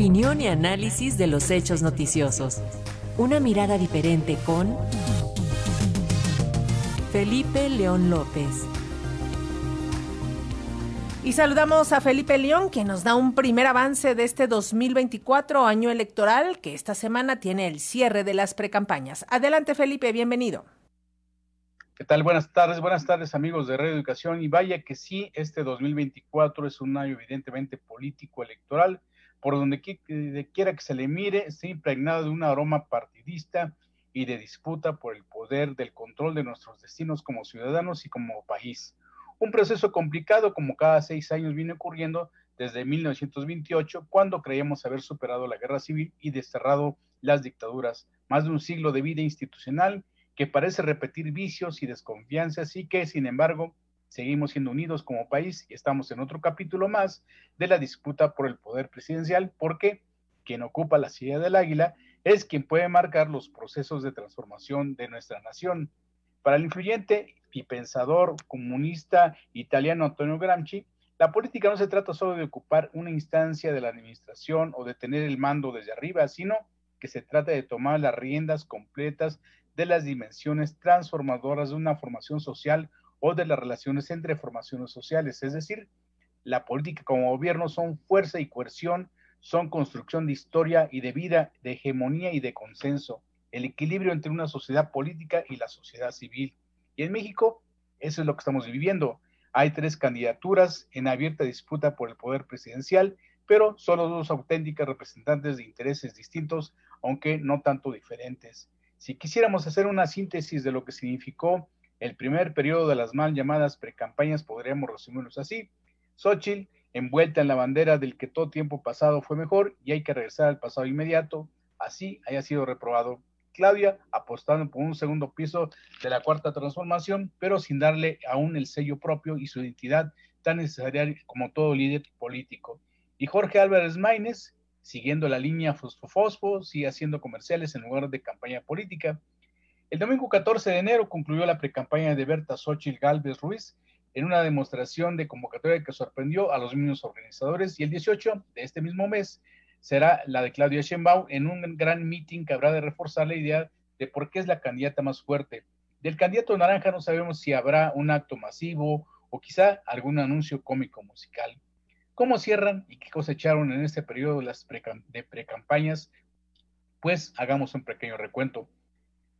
Opinión y análisis de los hechos noticiosos. Una mirada diferente con Felipe León López. Y saludamos a Felipe León, que nos da un primer avance de este 2024 año electoral, que esta semana tiene el cierre de las precampañas. Adelante, Felipe, bienvenido. ¿Qué tal? Buenas tardes, buenas tardes amigos de Radio Educación. Y vaya que sí, este 2024 es un año evidentemente político electoral, por donde quiera que se le mire, está impregnado de un aroma partidista y de disputa por el poder del control de nuestros destinos como ciudadanos y como país. Un proceso complicado como cada seis años viene ocurriendo desde 1928, cuando creíamos haber superado la guerra civil y desterrado las dictaduras. Más de un siglo de vida institucional que parece repetir vicios y desconfianzas y que, sin embargo, seguimos siendo unidos como país y estamos en otro capítulo más de la disputa por el poder presidencial, porque quien ocupa la silla del águila es quien puede marcar los procesos de transformación de nuestra nación. Para el influyente y pensador comunista italiano Antonio Gramsci, la política no se trata solo de ocupar una instancia de la administración o de tener el mando desde arriba, sino que se trata de tomar las riendas completas de las dimensiones transformadoras de una formación social o de las relaciones entre formaciones sociales. Es decir, la política como gobierno son fuerza y coerción, son construcción de historia y de vida, de hegemonía y de consenso, el equilibrio entre una sociedad política y la sociedad civil. Y en México, eso es lo que estamos viviendo. Hay tres candidaturas en abierta disputa por el poder presidencial, pero solo dos auténticas representantes de intereses distintos, aunque no tanto diferentes. Si quisiéramos hacer una síntesis de lo que significó el primer periodo de las mal llamadas precampañas, podríamos resumirlos así. Xochitl, envuelta en la bandera del que todo tiempo pasado fue mejor y hay que regresar al pasado inmediato, así haya sido reprobado. Claudia apostando por un segundo piso de la cuarta transformación, pero sin darle aún el sello propio y su identidad tan necesaria como todo líder político. Y Jorge Álvarez Maínez, siguiendo la línea Fosfo sigue haciendo comerciales en lugar de campaña política. El domingo 14 de enero concluyó la precampaña de Berta Xochitl Galvez Ruiz en una demostración de convocatoria que sorprendió a los mismos organizadores y el 18 de este mismo mes será la de Claudia Sheinbaum en un gran meeting que habrá de reforzar la idea de por qué es la candidata más fuerte. Del candidato naranja no sabemos si habrá un acto masivo o quizá algún anuncio cómico musical. ¿Cómo cierran y qué cosecharon en este periodo las de precampañas? Pues hagamos un pequeño recuento.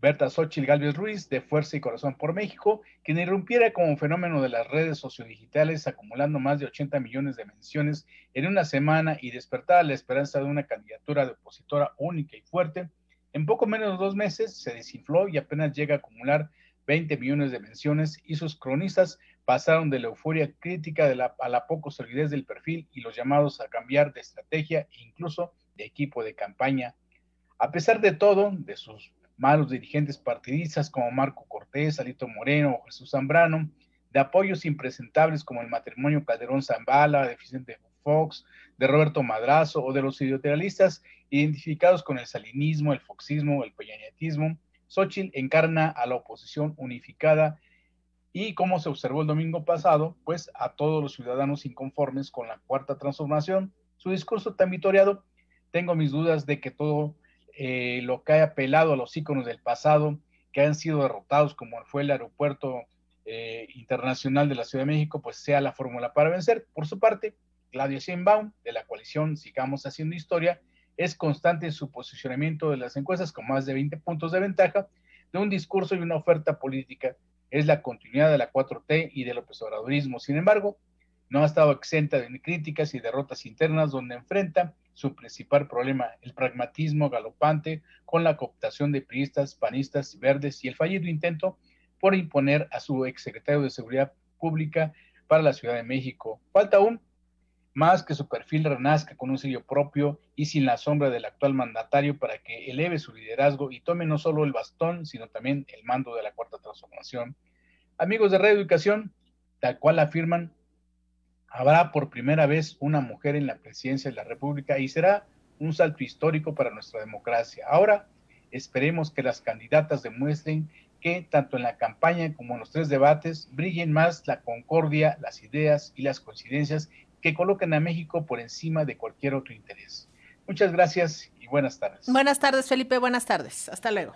Berta Xochitl Galvez Ruiz, de Fuerza y Corazón por México, quien irrumpiera como fenómeno de las redes sociodigitales, acumulando más de 80 millones de menciones en una semana y despertara la esperanza de una candidatura de opositora única y fuerte, en poco menos de dos meses se desinfló y apenas llega a acumular 20 millones de menciones y sus cronistas pasaron de la euforia crítica de la, a la poco solidez del perfil y los llamados a cambiar de estrategia e incluso de equipo de campaña. A pesar de todo, de sus malos dirigentes partidistas como Marco Cortés, Alito Moreno o Jesús Zambrano, de apoyos impresentables como el matrimonio Calderón Zambala, de Vicente Fox, de Roberto Madrazo o de los ideoteralistas identificados con el salinismo, el foxismo, el peñanetismo, Xochitl encarna a la oposición unificada y como se observó el domingo pasado, pues a todos los ciudadanos inconformes con la cuarta transformación, su discurso tan vitoriado, tengo mis dudas de que todo eh, lo que haya apelado a los íconos del pasado, que han sido derrotados, como fue el aeropuerto eh, internacional de la Ciudad de México, pues sea la fórmula para vencer. Por su parte, Claudia Sheinbaum, de la coalición Sigamos Haciendo Historia, es constante en su posicionamiento de las encuestas con más de 20 puntos de ventaja de un discurso y una oferta política. Es la continuidad de la 4T y del obradorismo. Sin embargo, no ha estado exenta de críticas y derrotas internas donde enfrenta su principal problema, el pragmatismo galopante con la cooptación de priistas, panistas, verdes y el fallido intento por imponer a su exsecretario de Seguridad Pública para la Ciudad de México. Falta aún más que su perfil renazca con un sello propio y sin la sombra del actual mandatario para que eleve su liderazgo y tome no solo el bastón, sino también el mando de la cuarta transformación. Amigos de Radio Educación, tal cual afirman, habrá por primera vez una mujer en la presidencia de la República y será un salto histórico para nuestra democracia. Ahora esperemos que las candidatas demuestren que tanto en la campaña como en los tres debates brillen más la concordia, las ideas y las coincidencias que colocan a México por encima de cualquier otro interés. Muchas gracias y buenas tardes. Buenas tardes, Felipe. Buenas tardes. Hasta luego.